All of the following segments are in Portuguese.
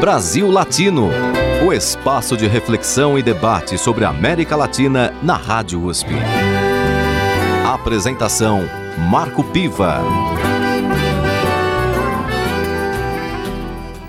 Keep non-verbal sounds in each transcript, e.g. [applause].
Brasil Latino, o espaço de reflexão e debate sobre a América Latina na Rádio USP. Apresentação Marco Piva.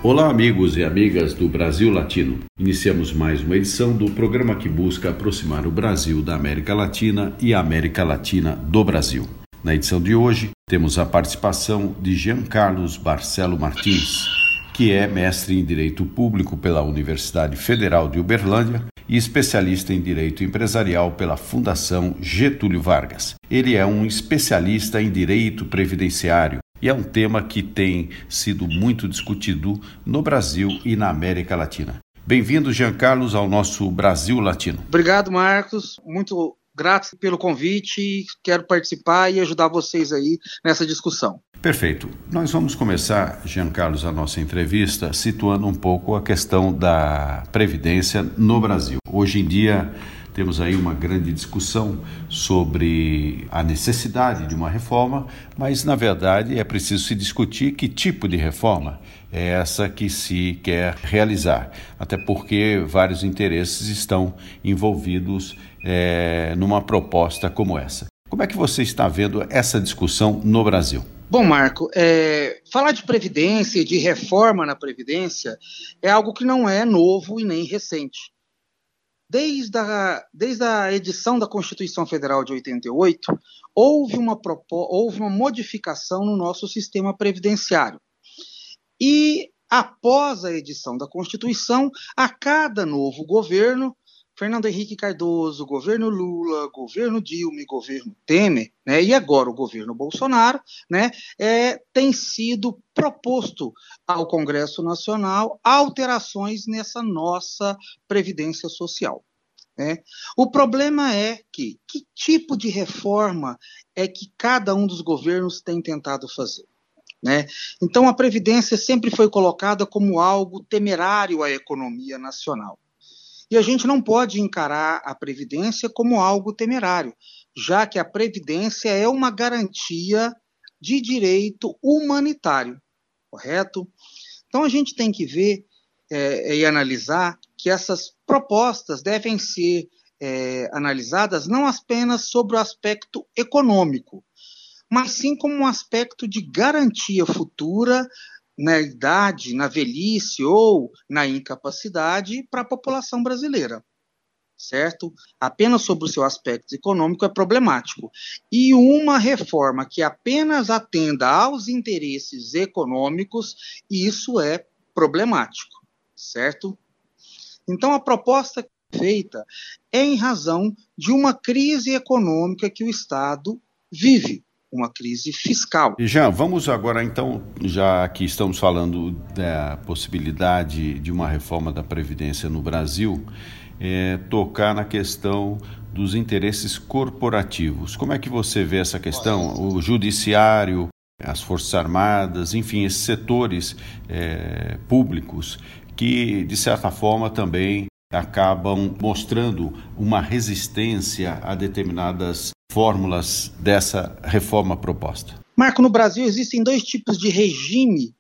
Olá, amigos e amigas do Brasil Latino. Iniciamos mais uma edição do programa que busca aproximar o Brasil da América Latina e a América Latina do Brasil. Na edição de hoje, temos a participação de Jean Carlos Barcelo Martins, que é mestre em Direito Público pela Universidade Federal de Uberlândia e especialista em Direito Empresarial pela Fundação Getúlio Vargas. Ele é um especialista em Direito Previdenciário e é um tema que tem sido muito discutido no Brasil e na América Latina. Bem-vindo, Jean Carlos, ao nosso Brasil Latino. Obrigado, Marcos. Muito grato pelo convite, quero participar e ajudar vocês aí nessa discussão. Perfeito. Nós vamos começar, Jean Carlos, a nossa entrevista situando um pouco a questão da previdência no Brasil. Hoje em dia temos aí uma grande discussão sobre a necessidade de uma reforma, mas na verdade é preciso se discutir que tipo de reforma é essa que se quer realizar, até porque vários interesses estão envolvidos é, numa proposta como essa. Como é que você está vendo essa discussão no Brasil? Bom, Marco, é, falar de previdência, de reforma na previdência, é algo que não é novo e nem recente. Desde a, desde a edição da Constituição Federal de 88, houve uma, houve uma modificação no nosso sistema previdenciário. E após a edição da Constituição, a cada novo governo, Fernando Henrique Cardoso, governo Lula, governo Dilma, governo Temer, né, e agora o governo Bolsonaro, né, é, tem sido proposto ao Congresso Nacional alterações nessa nossa previdência social. Né? O problema é que que tipo de reforma é que cada um dos governos tem tentado fazer? Né? Então, a Previdência sempre foi colocada como algo temerário à economia nacional. E a gente não pode encarar a Previdência como algo temerário, já que a Previdência é uma garantia de direito humanitário, correto? Então, a gente tem que ver é, e analisar que essas propostas devem ser é, analisadas não apenas sobre o aspecto econômico, mas sim como um aspecto de garantia futura na idade, na velhice ou na incapacidade para a população brasileira. Certo? Apenas sobre o seu aspecto econômico é problemático. E uma reforma que apenas atenda aos interesses econômicos, isso é problemático. Certo? Então, a proposta feita é em razão de uma crise econômica que o Estado vive uma crise fiscal. Já vamos agora então, já que estamos falando da possibilidade de uma reforma da previdência no Brasil, é, tocar na questão dos interesses corporativos. Como é que você vê essa questão? O judiciário, as forças armadas, enfim, esses setores é, públicos que de certa forma também acabam mostrando uma resistência a determinadas fórmulas dessa reforma proposta? Marco, no Brasil existem dois tipos de regime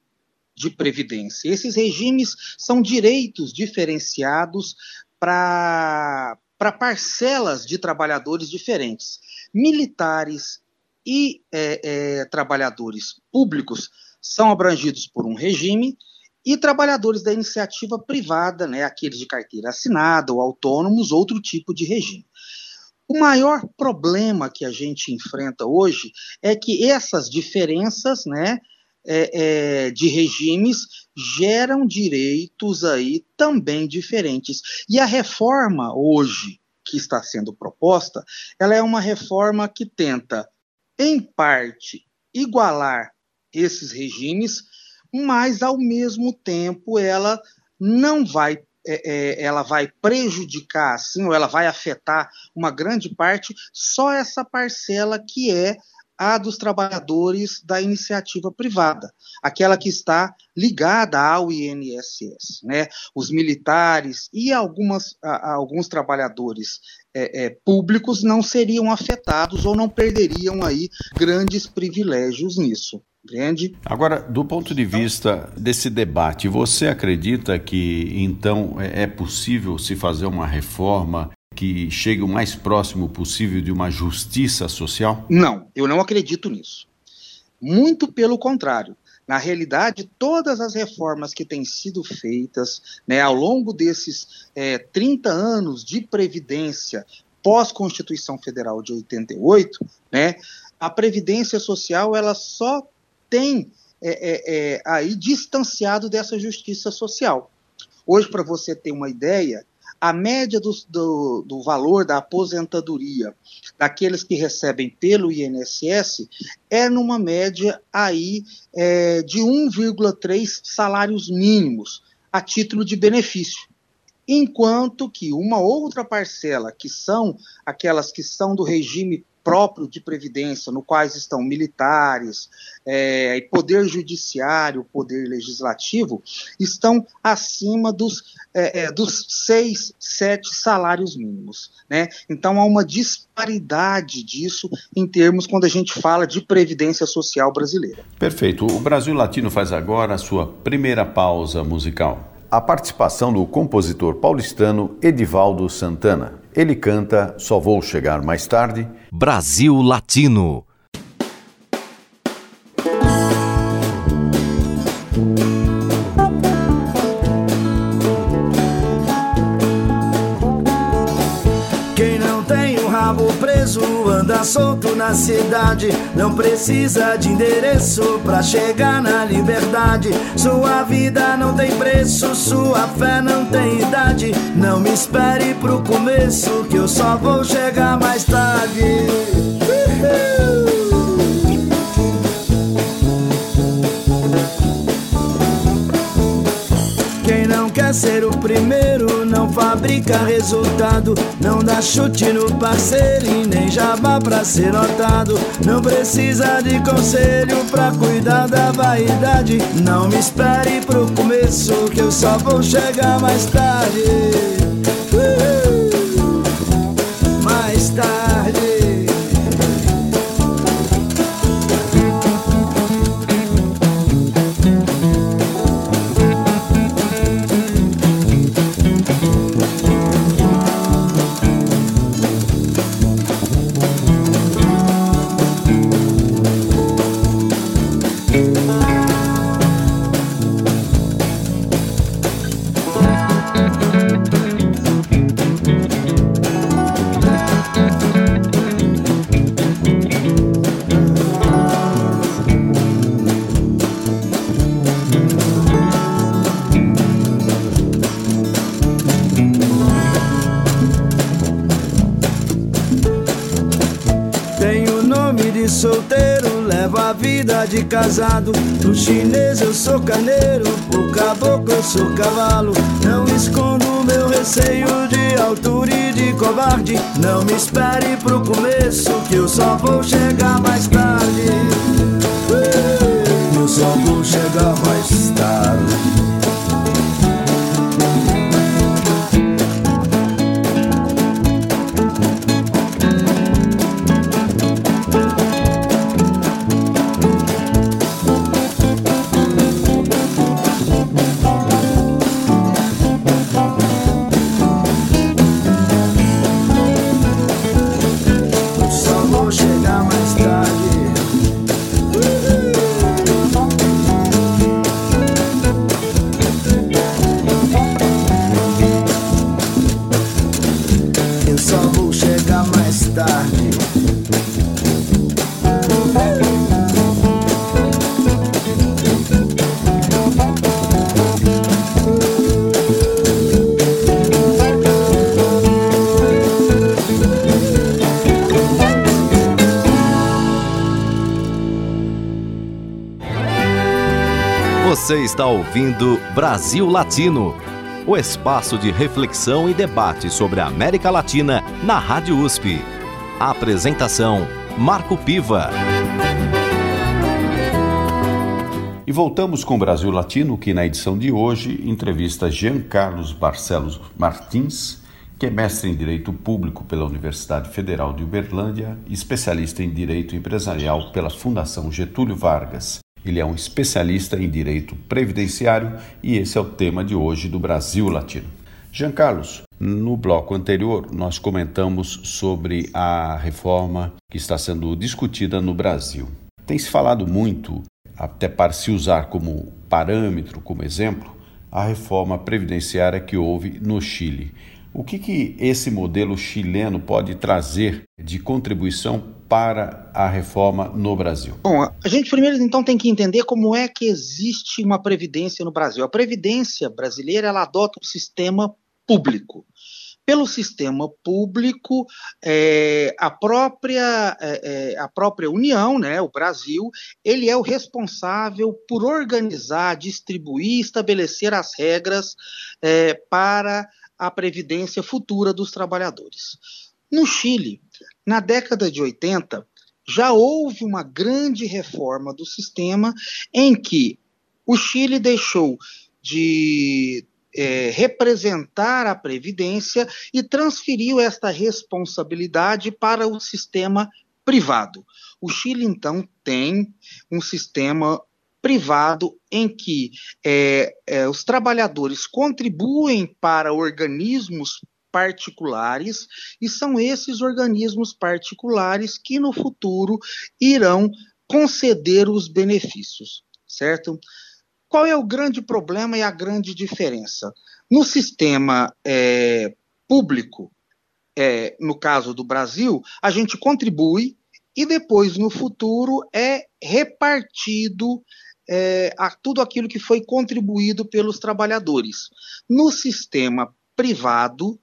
de previdência. Esses regimes são direitos diferenciados para parcelas de trabalhadores diferentes. Militares e é, é, trabalhadores públicos são abrangidos por um regime e trabalhadores da iniciativa privada, né, aqueles de carteira assinada ou autônomos, outro tipo de regime. O maior problema que a gente enfrenta hoje é que essas diferenças, né, é, é, de regimes geram direitos aí também diferentes. E a reforma hoje que está sendo proposta, ela é uma reforma que tenta, em parte, igualar esses regimes, mas ao mesmo tempo ela não vai é, é, ela vai prejudicar, assim, ou ela vai afetar uma grande parte, só essa parcela que é a dos trabalhadores da iniciativa privada, aquela que está ligada ao INSS, né? Os militares e algumas, a, alguns trabalhadores é, é, públicos não seriam afetados ou não perderiam aí grandes privilégios nisso. Entende? Agora, do ponto de vista desse debate, você acredita que então é, é possível se fazer uma reforma que chegue o mais próximo possível de uma justiça social? Não, eu não acredito nisso. Muito pelo contrário. Na realidade, todas as reformas que têm sido feitas né, ao longo desses é, 30 anos de Previdência pós-Constituição Federal de 88, né, a Previdência Social ela só tem é, é, é, aí distanciado dessa justiça social. Hoje, para você ter uma ideia, a média do, do, do, valor da aposentadoria daqueles que recebem pelo INSS é numa média aí é, de 1,3 salários mínimos a título de benefício. Enquanto que uma outra parcela, que são aquelas que são do regime próprio de previdência, no quais estão militares, é, poder judiciário, poder legislativo, estão acima dos, é, é, dos seis, sete salários mínimos. Né? Então há uma disparidade disso em termos quando a gente fala de previdência social brasileira. Perfeito. O Brasil Latino faz agora a sua primeira pausa musical. A participação do compositor paulistano Edivaldo Santana. Ele canta Só Vou Chegar Mais Tarde. Brasil Latino. Solto na cidade, não precisa de endereço pra chegar na liberdade. Sua vida não tem preço, sua fé não tem idade. Não me espere pro começo, que eu só vou chegar mais tarde. Quem ser o primeiro não fabrica resultado, não dá chute no parceiro e nem jabá pra ser notado. Não precisa de conselho pra cuidar da vaidade. Não me espere pro começo, que eu só vou chegar mais tarde. De casado. Do chinês eu sou carneiro, o caboclo eu sou cavalo. Não escondo meu receio de altura e de covarde. Não me espere pro começo, que eu só vou chegar mais tarde. Eu só vou chegar mais tarde. Você está ouvindo Brasil Latino, o espaço de reflexão e debate sobre a América Latina na Rádio USP. A apresentação: Marco Piva. E voltamos com o Brasil Latino, que na edição de hoje entrevista Jean Carlos Barcelos Martins, que é mestre em Direito Público pela Universidade Federal de Uberlândia e especialista em Direito Empresarial pela Fundação Getúlio Vargas Ele é um especialista em direito previdenciário e esse é o tema de hoje do Brasil Latino. Jean Carlos, no bloco anterior nós comentamos sobre a reforma que está sendo discutida no Brasil. Tem se falado muito, até para se usar como parâmetro, como exemplo, a reforma previdenciária que houve no Chile. O que, que esse modelo chileno pode trazer de contribuição para a reforma no Brasil? Bom, a gente primeiro então tem que entender como é que existe uma previdência no Brasil. A previdência brasileira ela adota um sistema público. Pelo sistema público, é, a, própria, é, é, a própria União, né, o Brasil, ele é o responsável por organizar, distribuir, estabelecer as regras é, para a previdência futura dos trabalhadores. No Chile, na década de 80, já houve uma grande reforma do sistema em que o Chile deixou de é, representar a Previdência e transferiu esta responsabilidade para o sistema privado. O Chile, então, tem um sistema privado em que é, é, os trabalhadores contribuem para organismos particulares e são esses organismos particulares que no futuro irão conceder os benefícios, certo? Qual é o grande problema e a grande diferença? No sistema é, público, é, no caso do Brasil, a gente contribui e depois, no futuro, é repartido é, tudo aquilo que foi contribuído pelos trabalhadores. No sistema privado,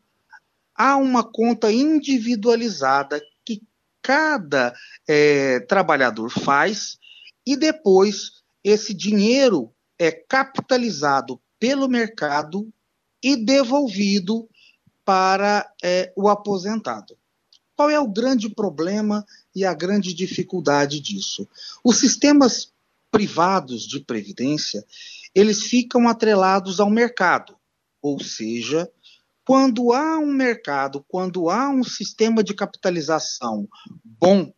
há uma conta individualizada que cada é, trabalhador faz e depois esse dinheiro é capitalizado pelo mercado e devolvido para é, o aposentado. Qual é o grande problema e a grande dificuldade disso? Os sistemas privados de previdência, eles ficam atrelados ao mercado, ou seja, quando há um mercado, quando há um sistema de capitalização bom,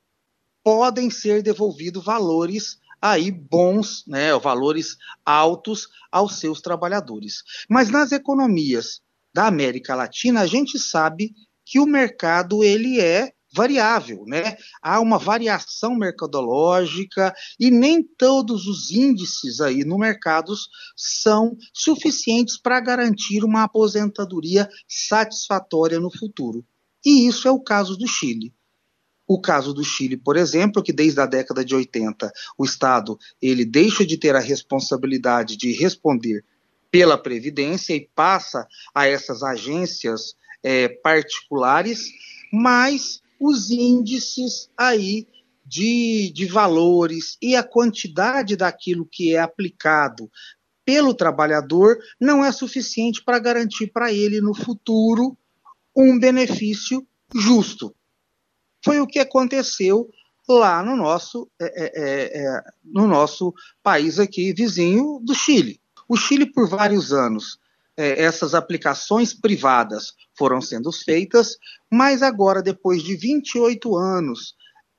podem ser devolvidos valores aí bons, né, valores altos aos seus trabalhadores. Mas nas economias da América Latina, a gente sabe que o mercado ele é variável, né? Há uma variação mercadológica e nem todos os índices aí no mercado são suficientes para garantir uma aposentadoria satisfatória no futuro. E isso é o caso do Chile. O caso do Chile, por exemplo, que desde a década de 80 o Estado ele deixa de ter a responsabilidade de responder pela previdência e passa a essas agências é, particulares, mas os índices aí de, de valores e a quantidade daquilo que é aplicado pelo trabalhador não é suficiente para garantir para ele no futuro um benefício justo. Foi o que aconteceu lá no nosso, é, é, é, é, no nosso país aqui, vizinho do Chile. O Chile, por vários anos, é, essas aplicações privadas foram sendo feitas, mas agora, depois de 28 anos,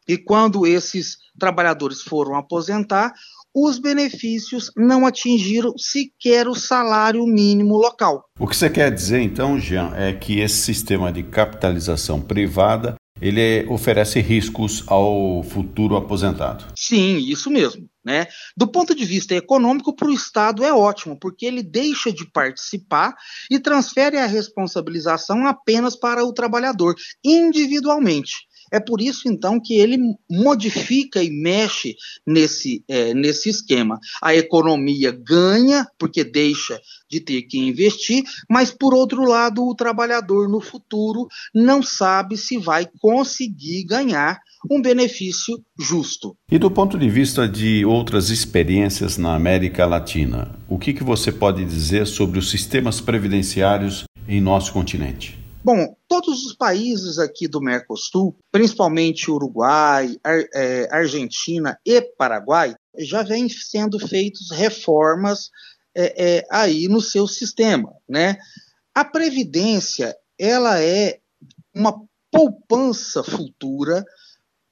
e quando esses trabalhadores foram aposentar, os benefícios não atingiram sequer o salário mínimo local. O que você quer dizer, então, Jean, é que esse sistema de capitalização privada ele oferece riscos ao futuro aposentado. Sim, isso mesmo. Né? Do ponto de vista econômico, para o Estado é ótimo, porque ele deixa de participar e transfere a responsabilização apenas para o trabalhador, individualmente. É por isso, então, que ele modifica e mexe nesse, é, nesse esquema. A economia ganha, porque deixa de ter que investir, mas, por outro lado, o trabalhador no futuro não sabe se vai conseguir ganhar um benefício justo. E do ponto de vista de outras experiências na América Latina, o que, que você pode dizer sobre os sistemas previdenciários em nosso continente? Bom, todos os países aqui do Mercosul, principalmente Uruguai, Ar, é, Argentina e Paraguai, já vêm sendo feitas reformas é, é, aí no seu sistema, né? A previdência, ela é uma poupança futura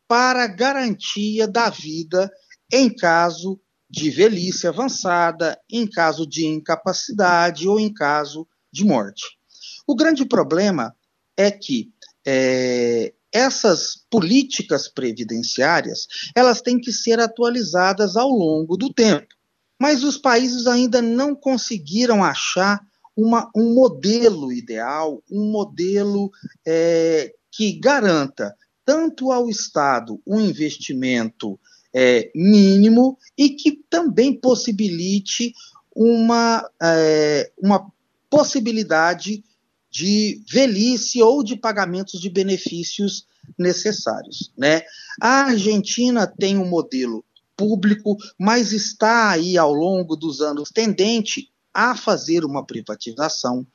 para garantia da vida em caso de velhice avançada, em caso de incapacidade ou em caso de morte. O grande problema é que é, essas políticas previdenciárias elas têm que ser atualizadas ao longo do tempo, mas os países ainda não conseguiram achar uma, um modelo ideal, um modelo é, que garanta tanto ao Estado um investimento é, mínimo e que também possibilite uma, é, uma possibilidade de velhice ou de pagamentos de benefícios necessários. Né? A Argentina tem um modelo público, mas está aí ao longo dos anos tendente a fazer uma privatização.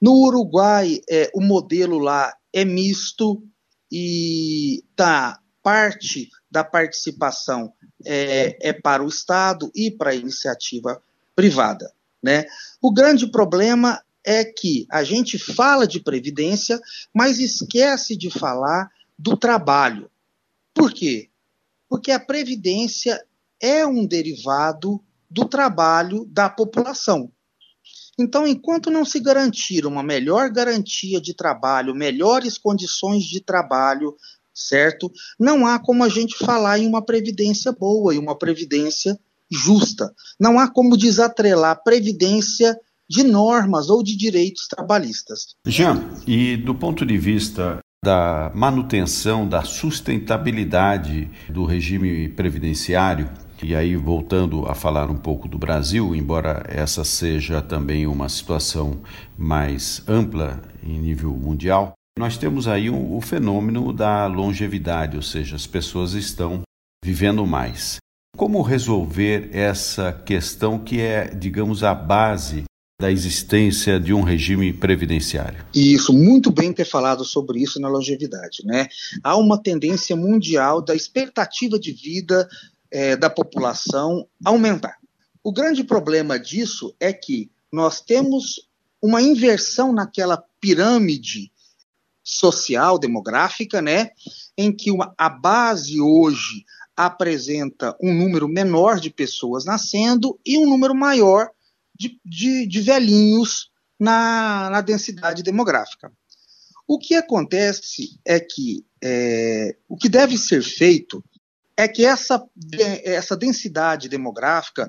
No Uruguai, é, o modelo lá é misto e tá parte da participação é, é para o Estado e para a iniciativa privada. Né? O grande problema é que a gente fala de previdência, mas esquece de falar do trabalho. Por quê? Porque a previdência é um derivado do trabalho da população. Então, enquanto não se garantir uma melhor garantia de trabalho, melhores condições de trabalho, certo? Não há como a gente falar em uma previdência boa e uma previdência justa. Não há como desatrelar previdência de normas ou de direitos trabalhistas. Jean, e do ponto de vista da manutenção da sustentabilidade do regime previdenciário, e aí voltando a falar um pouco do Brasil, embora essa seja também uma situação mais ampla em nível mundial, nós temos aí o, o fenômeno da longevidade, ou seja, as pessoas estão vivendo mais. Como resolver essa questão que é, digamos, a base da existência de um regime previdenciário. Isso, muito bem ter falado sobre isso na longevidade. Né? Há uma tendência mundial da expectativa de vida é, da população aumentar. O grande problema disso é que nós temos uma inversão naquela pirâmide social, demográfica, né, em que uma, a base hoje apresenta um número menor de pessoas nascendo e um número maior de, de velhinhos na, na, densidade demográfica. O que acontece é que é, o que deve ser feito é que essa, essa densidade demográfica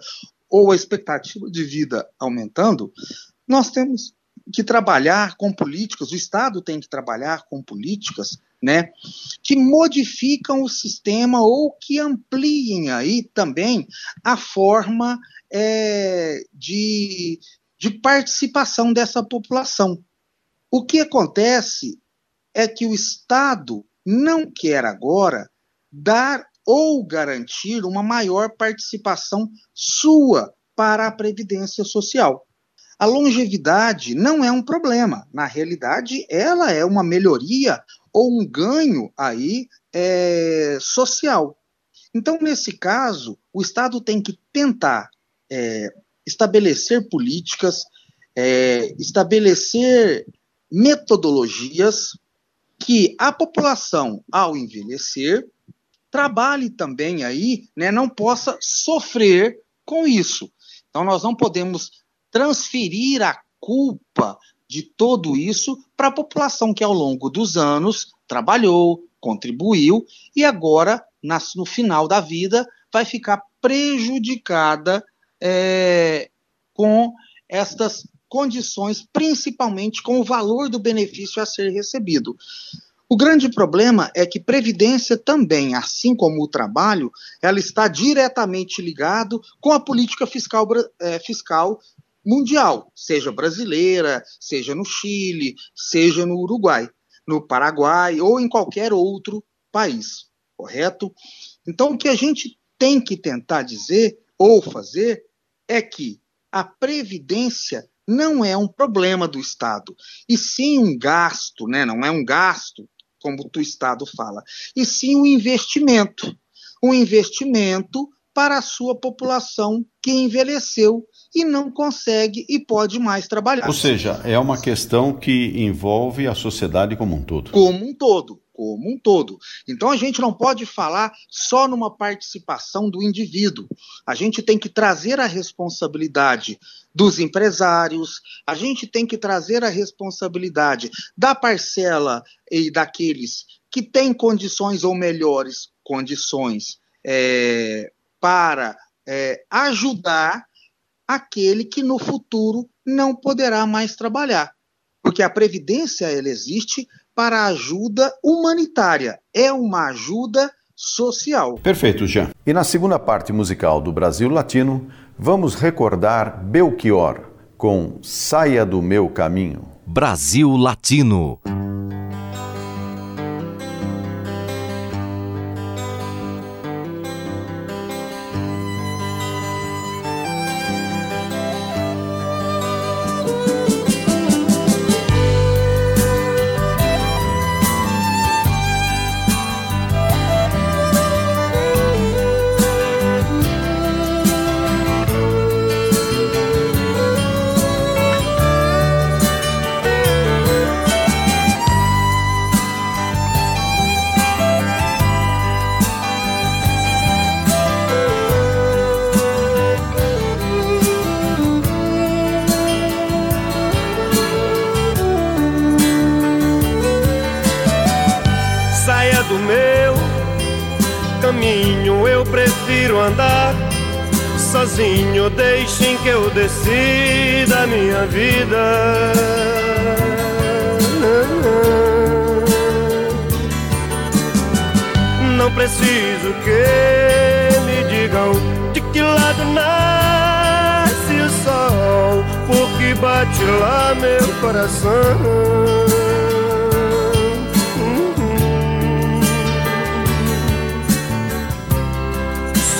ou a expectativa de vida aumentando, nós temos que trabalhar com políticas, o Estado tem que trabalhar com políticas né, que modificam o sistema ou que ampliem aí também a forma é, de, de participação dessa população. O que acontece é que o Estado não quer agora dar ou garantir uma maior participação sua para a previdência social. A longevidade não é um problema, na realidade, ela é uma melhoria ou um ganho aí é, social. Então, nesse caso, o Estado tem que tentar é, estabelecer políticas, é, estabelecer metodologias que a população, ao envelhecer, trabalhe também aí, né, não possa sofrer com isso. Então, nós não podemos transferir a culpa de tudo isso para a população que, ao longo dos anos, trabalhou, contribuiu e agora, no final da vida, vai ficar prejudicada é, com estas condições, principalmente com o valor do benefício a ser recebido. O grande problema é que previdência também, assim como o trabalho, ela está diretamente ligado com a política fiscal, é, fiscal mundial, seja brasileira, seja no Chile, seja no Uruguai, no Paraguai ou em qualquer outro país, correto? Então, o que a gente tem que tentar dizer ou fazer é que a previdência não é um problema do Estado, e sim um gasto, né? não é um gasto, como o Estado fala, e sim um investimento. Um investimento para a sua população que envelheceu e não consegue e pode mais trabalhar. Ou seja, é uma questão que envolve a sociedade como um todo. Como um todo. como um todo. Então a gente não pode falar só numa participação do indivíduo. A gente tem que trazer a responsabilidade dos empresários, a gente tem que trazer a responsabilidade da parcela e daqueles que têm condições ou melhores condições é, para é, ajudar aquele que no futuro não poderá mais trabalhar. Porque a previdência ela existe para ajuda humanitária, é uma ajuda social. Perfeito, Jean. E na segunda parte musical do Brasil Latino, vamos recordar Belchior com Saia do Meu Caminho. Brasil Latino. Sozinho, deixem que eu decida a minha vida. Não preciso que me digam de que lado nasce o sol, porque bate lá meu coração.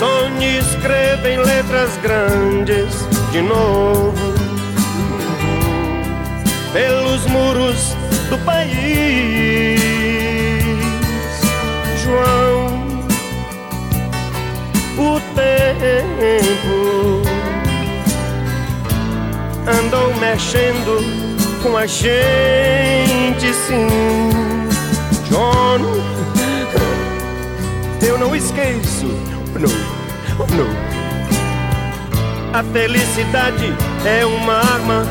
Sonhe escreva em letras grandes de novo pelos muros do país. João, o tempo andou mexendo com a gente, sim. John, eu não esqueço no, no. A felicidade é uma arma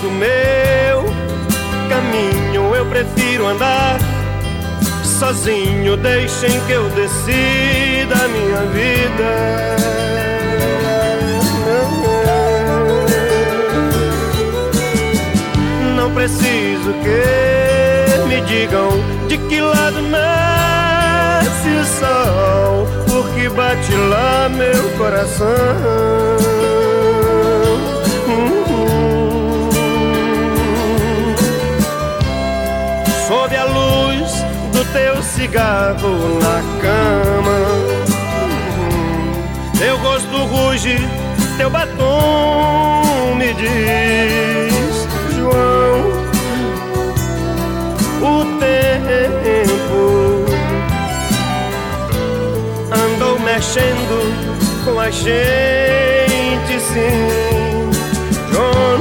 quente andar sozinho, deixem que eu decida a minha vida. Não preciso que me digam de que lado nasce o sol, porque bate lá meu coração. Teu cigarro na cama. Teu rosto ruge, teu batom me diz, João, o tempo andou mexendo com a gente, sim, João.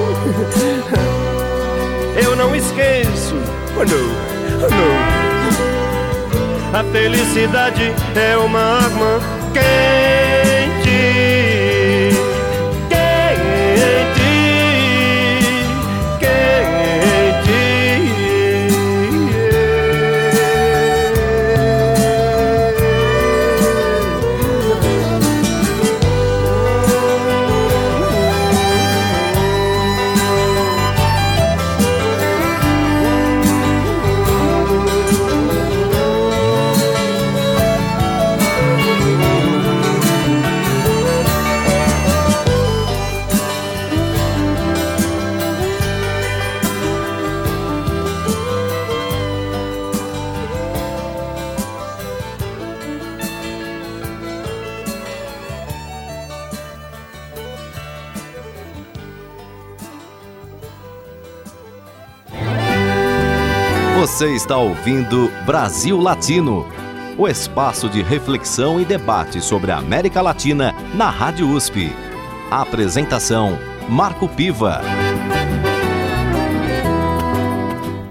[laughs] Eu não esqueço, oh não, oh não. A felicidade é uma arma Você está ouvindo Brasil Latino, o espaço de reflexão e debate sobre a América Latina na Rádio USP. apresentação: Marco Piva.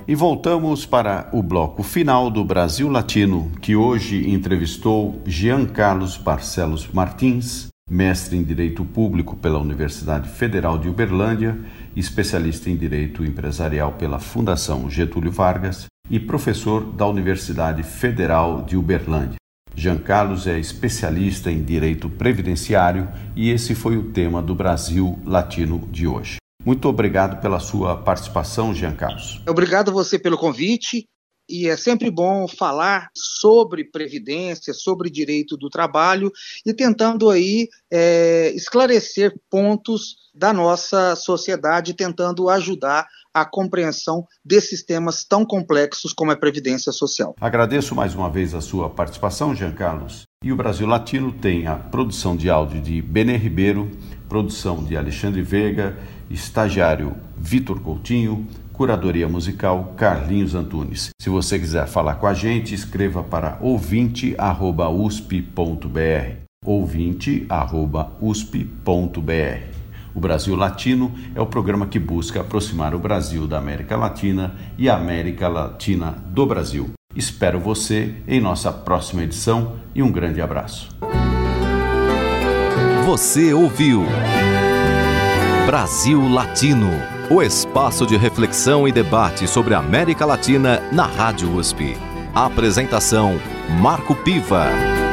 E voltamos para o bloco final do Brasil Latino, que hoje entrevistou Jean Carlos Barcelos Martins, mestre em Direito Público pela Universidade Federal de Uberlândia, especialista em Direito Empresarial pela Fundação Getúlio Vargas e professor da Universidade Federal de Uberlândia. Jean Carlos é especialista em direito previdenciário e esse foi o tema do Brasil Latino de hoje. Muito obrigado pela sua participação, Jean Carlos. Obrigado a você pelo convite. E é sempre bom falar sobre previdência, sobre direito do trabalho e tentando aí é, esclarecer pontos da nossa sociedade, tentando ajudar a compreensão desses temas tão complexos como a previdência social. Agradeço mais uma vez a sua participação, Jean Carlos. E o Brasil Latino tem a produção de áudio de Benê Ribeiro, produção de Alexandre Veiga estagiário Vitor Coutinho, curadoria musical Carlinhos Antunes. Se você quiser falar com a gente, escreva para ouvinte@usp.br. ouvinte@usp.br. O Brasil Latino é o programa que busca aproximar o Brasil da América Latina e a América Latina do Brasil. Espero você em nossa próxima edição e um grande abraço. Você ouviu Brasil Latino, o espaço de reflexão e debate sobre a América Latina na Rádio USP. Apresentação: Marco Piva.